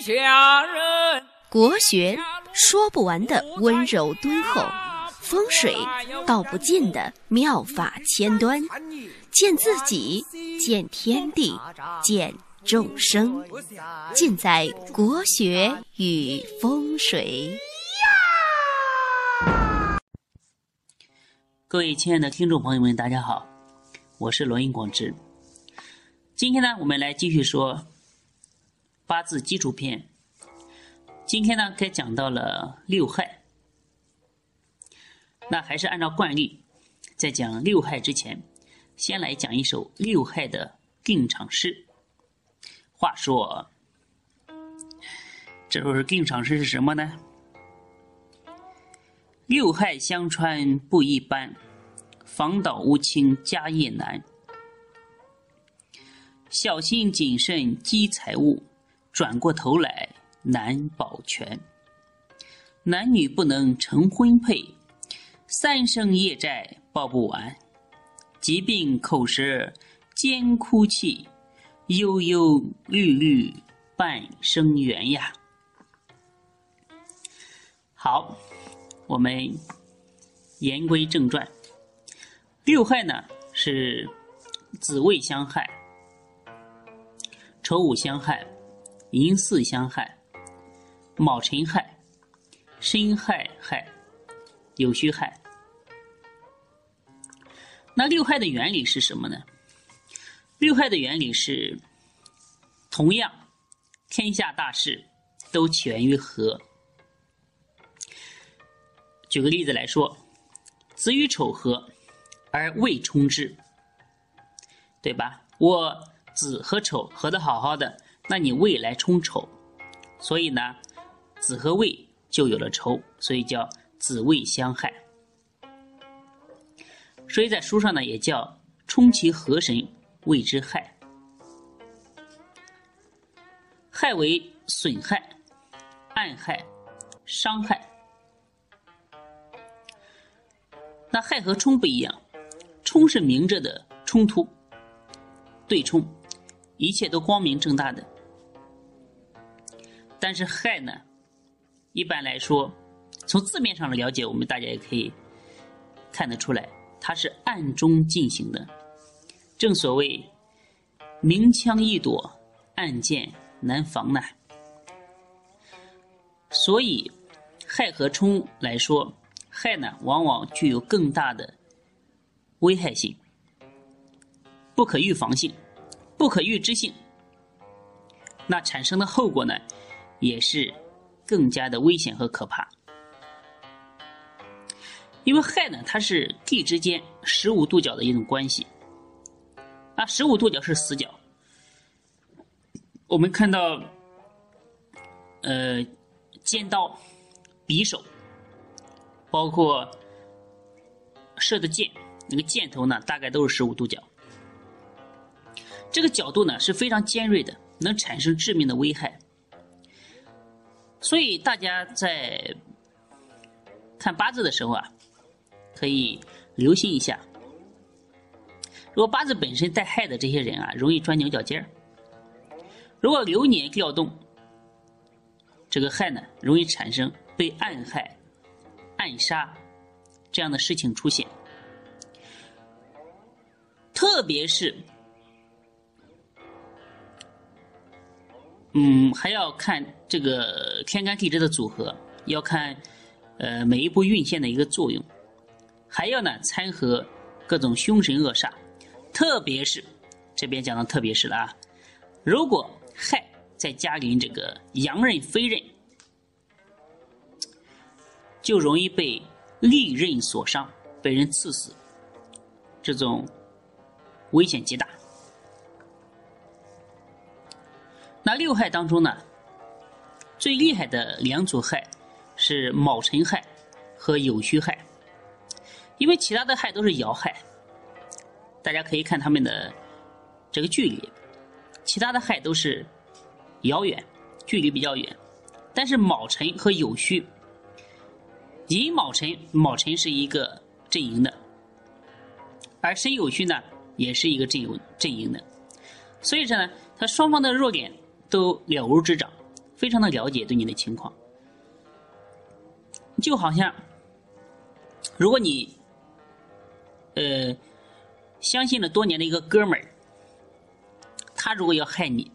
下人。国学说不完的温柔敦厚，风水道不尽的妙法千端，见自己，见天地，见众生，尽在国学与风水。各位亲爱的听众朋友们，大家好，我是罗英广志。今天呢，我们来继续说八字基础篇。今天呢，该讲到了六害。那还是按照惯例，在讲六害之前，先来讲一首六害的定场诗。话说，这首定场诗是什么呢？六害相穿不一般，防倒无情家业难。小心谨慎积财物，转过头来。难保全，男女不能成婚配，三生业债报不完，疾病口舌兼哭泣，忧忧虑虑半生缘呀。好，我们言归正传，六害呢是子未相害，丑午相害，寅巳相害。卯辰害、申亥害、酉戌害，那六害的原理是什么呢？六害的原理是，同样，天下大事都起源于和。举个例子来说，子与丑合，而未冲之，对吧？我子和丑合的好好的，那你未来冲丑，所以呢？子和未就有了仇，所以叫子未相害。所以在书上呢，也叫冲其合神，谓之害。害为损害、暗害、伤害。那害和冲不一样，冲是明着的冲突、对冲，一切都光明正大的。但是害呢？一般来说，从字面上的了解，我们大家也可以看得出来，它是暗中进行的。正所谓“明枪易躲，暗箭难防”呐。所以，害和冲来说，害呢往往具有更大的危害性、不可预防性、不可预知性。那产生的后果呢，也是。更加的危险和可怕，因为亥呢，它是地之间十五度角的一种关系，啊，十五度角是死角。我们看到，呃，尖刀、匕首，包括射的箭，那个箭头呢，大概都是十五度角。这个角度呢是非常尖锐的，能产生致命的危害。所以大家在看八字的时候啊，可以留心一下。如果八字本身带害的这些人啊，容易钻牛角尖儿；如果流年调动，这个害呢，容易产生被暗害、暗杀这样的事情出现。特别是，嗯，还要看。这个天干地支的组合要看，呃，每一步运线的一个作用，还要呢参合各种凶神恶煞，特别是这边讲的特别是了啊，如果亥再加临这个阳刃飞刃，就容易被利刃所伤，被人刺死，这种危险极大。六害当中呢？最厉害的两组害是卯辰害和酉戌害，因为其他的害都是爻害，大家可以看他们的这个距离，其他的害都是遥远，距离比较远，但是卯辰和酉戌，寅卯辰，卯辰是一个阵营的，而申酉戌呢也是一个阵营阵营的，所以说呢，它双方的弱点都了如指掌。非常的了解对你的情况。就好像，如果你，呃，相信了多年的一个哥们儿，他如果要害你，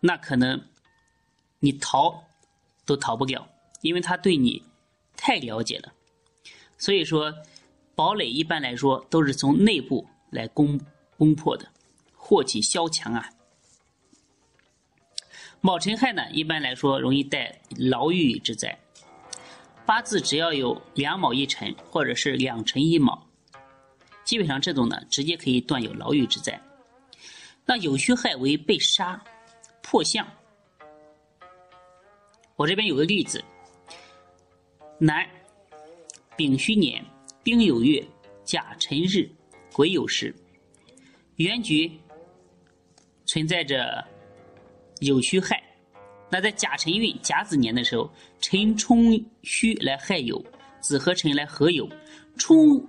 那可能你逃都逃不了，因为他对你太了解了。所以说，堡垒一般来说都是从内部来攻攻破的，祸起萧墙啊。卯辰亥呢，一般来说容易带牢狱之灾。八字只要有两卯一辰，或者是两辰一卯，基本上这种呢，直接可以断有牢狱之灾。那酉戌亥为被杀破相，我这边有个例子：男，丙戌年，丁酉月，甲辰日，癸酉时，原局存在着酉戌亥。那在甲辰运甲子年的时候，辰冲戌来亥酉，子和辰来合酉，冲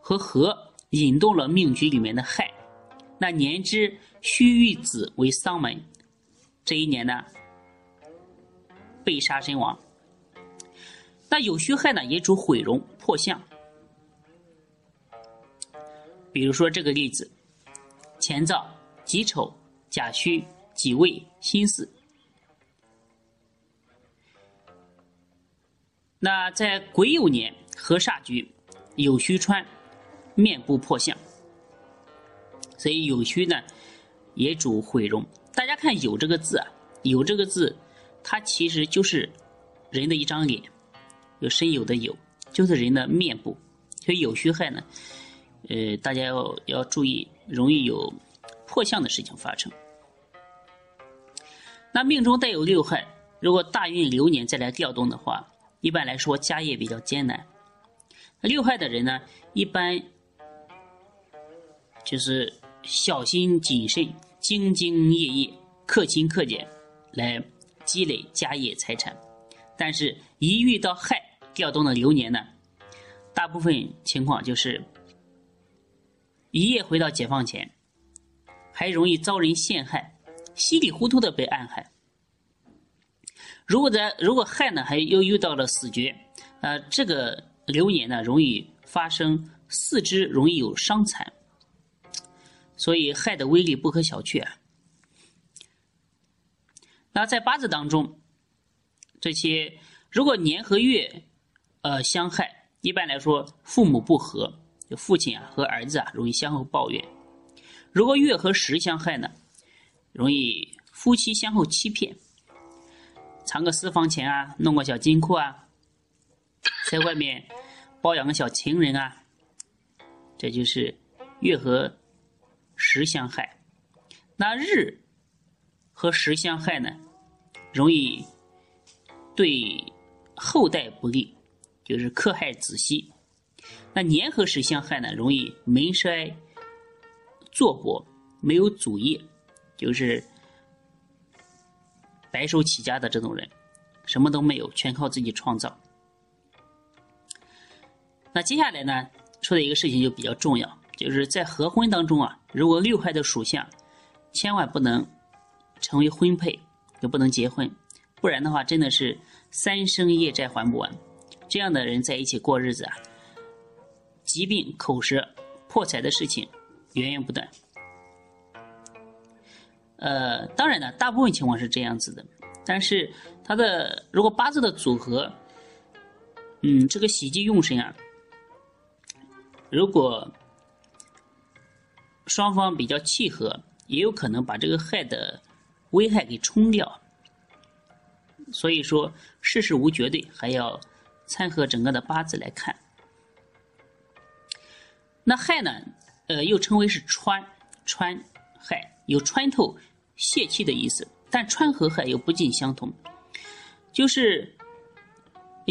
和合引动了命局里面的亥。那年之戌遇子为丧门，这一年呢被杀身亡。那酉戌亥呢也主毁容破相，比如说这个例子：乾燥、己丑、甲戌、己未、心思。那在癸酉年合煞局，酉戌穿，面部破相，所以酉戌呢也主毁容。大家看“酉”这个字啊，“酉”这个字，它其实就是人的一张脸，有身酉的酉，就是人的面部。所以酉戌亥呢，呃，大家要要注意，容易有破相的事情发生。那命中带有六害，如果大运流年再来调动的话，一般来说，家业比较艰难。六害的人呢，一般就是小心谨慎、兢兢业业、克勤克俭来积累家业财产。但是，一遇到害调动的流年呢，大部分情况就是一夜回到解放前，还容易遭人陷害，稀里糊涂的被暗害。如果在如果亥呢，还又遇到了死绝，呃，这个流年呢，容易发生四肢容易有伤残，所以害的威力不可小觑啊。那在八字当中，这些如果年和月，呃相害，一般来说父母不和，就父亲啊和儿子啊容易相互抱怨；如果月和时相害呢，容易夫妻相互欺骗。藏个私房钱啊，弄个小金库啊，在外面包养个小情人啊，这就是月和时相害。那日和时相害呢，容易对后代不利，就是克害子息。那年和时相害呢，容易门衰坐薄，没有祖业，就是。白手起家的这种人，什么都没有，全靠自己创造。那接下来呢，说的一个事情就比较重要，就是在合婚当中啊，如果六害的属相，千万不能成为婚配，就不能结婚，不然的话，真的是三生业债还不完。这样的人在一起过日子啊，疾病、口舌、破财的事情源源不断。呃，当然呢，大部分情况是这样子的，但是他的如果八字的组合，嗯，这个喜忌用神啊，如果双方比较契合，也有可能把这个害的危害给冲掉。所以说世事无绝对，还要参合整个的八字来看。那害呢，呃，又称为是穿穿害，有穿透。泄气的意思，但川和亥又不尽相同，就是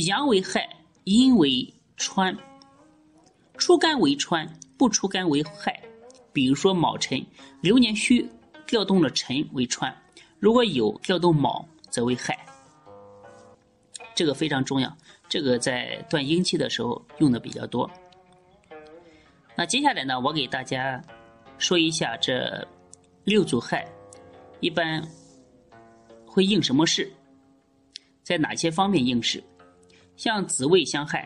阳为亥，阴为川，出干为川，不出干为亥。比如说卯辰，流年戌调动了辰为川，如果有调动卯，则为亥。这个非常重要，这个在断阴气的时候用的比较多。那接下来呢，我给大家说一下这六组亥。一般会应什么事，在哪些方面应试。像子未相害，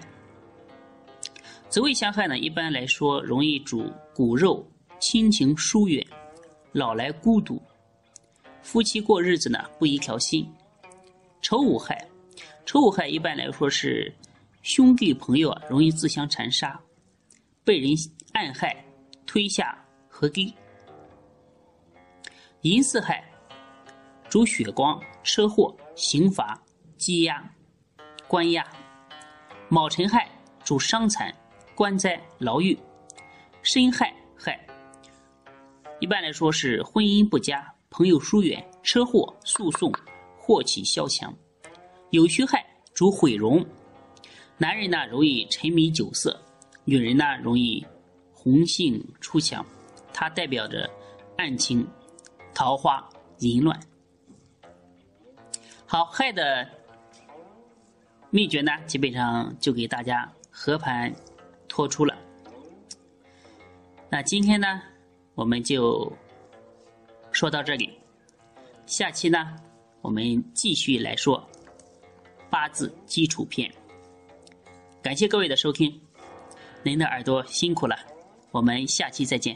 子未相害呢，一般来说容易主骨肉亲情疏远，老来孤独，夫妻过日子呢不一条心。丑午害，丑午害一般来说是兄弟朋友啊容易自相残杀，被人暗害，推下河堤。寅巳害，主血光、车祸、刑罚、羁押、关押。卯辰害主伤残、官灾、牢狱；申亥害一般来说是婚姻不佳、朋友疏远、车祸、诉讼、祸起萧墙；酉戌害主毁容，男人呢容易沉迷酒色，女人呢容易红杏出墙，它代表着案情、桃花、淫乱。好，害的。秘诀呢，基本上就给大家和盘托出了。那今天呢，我们就说到这里。下期呢，我们继续来说八字基础篇。感谢各位的收听，您的耳朵辛苦了，我们下期再见。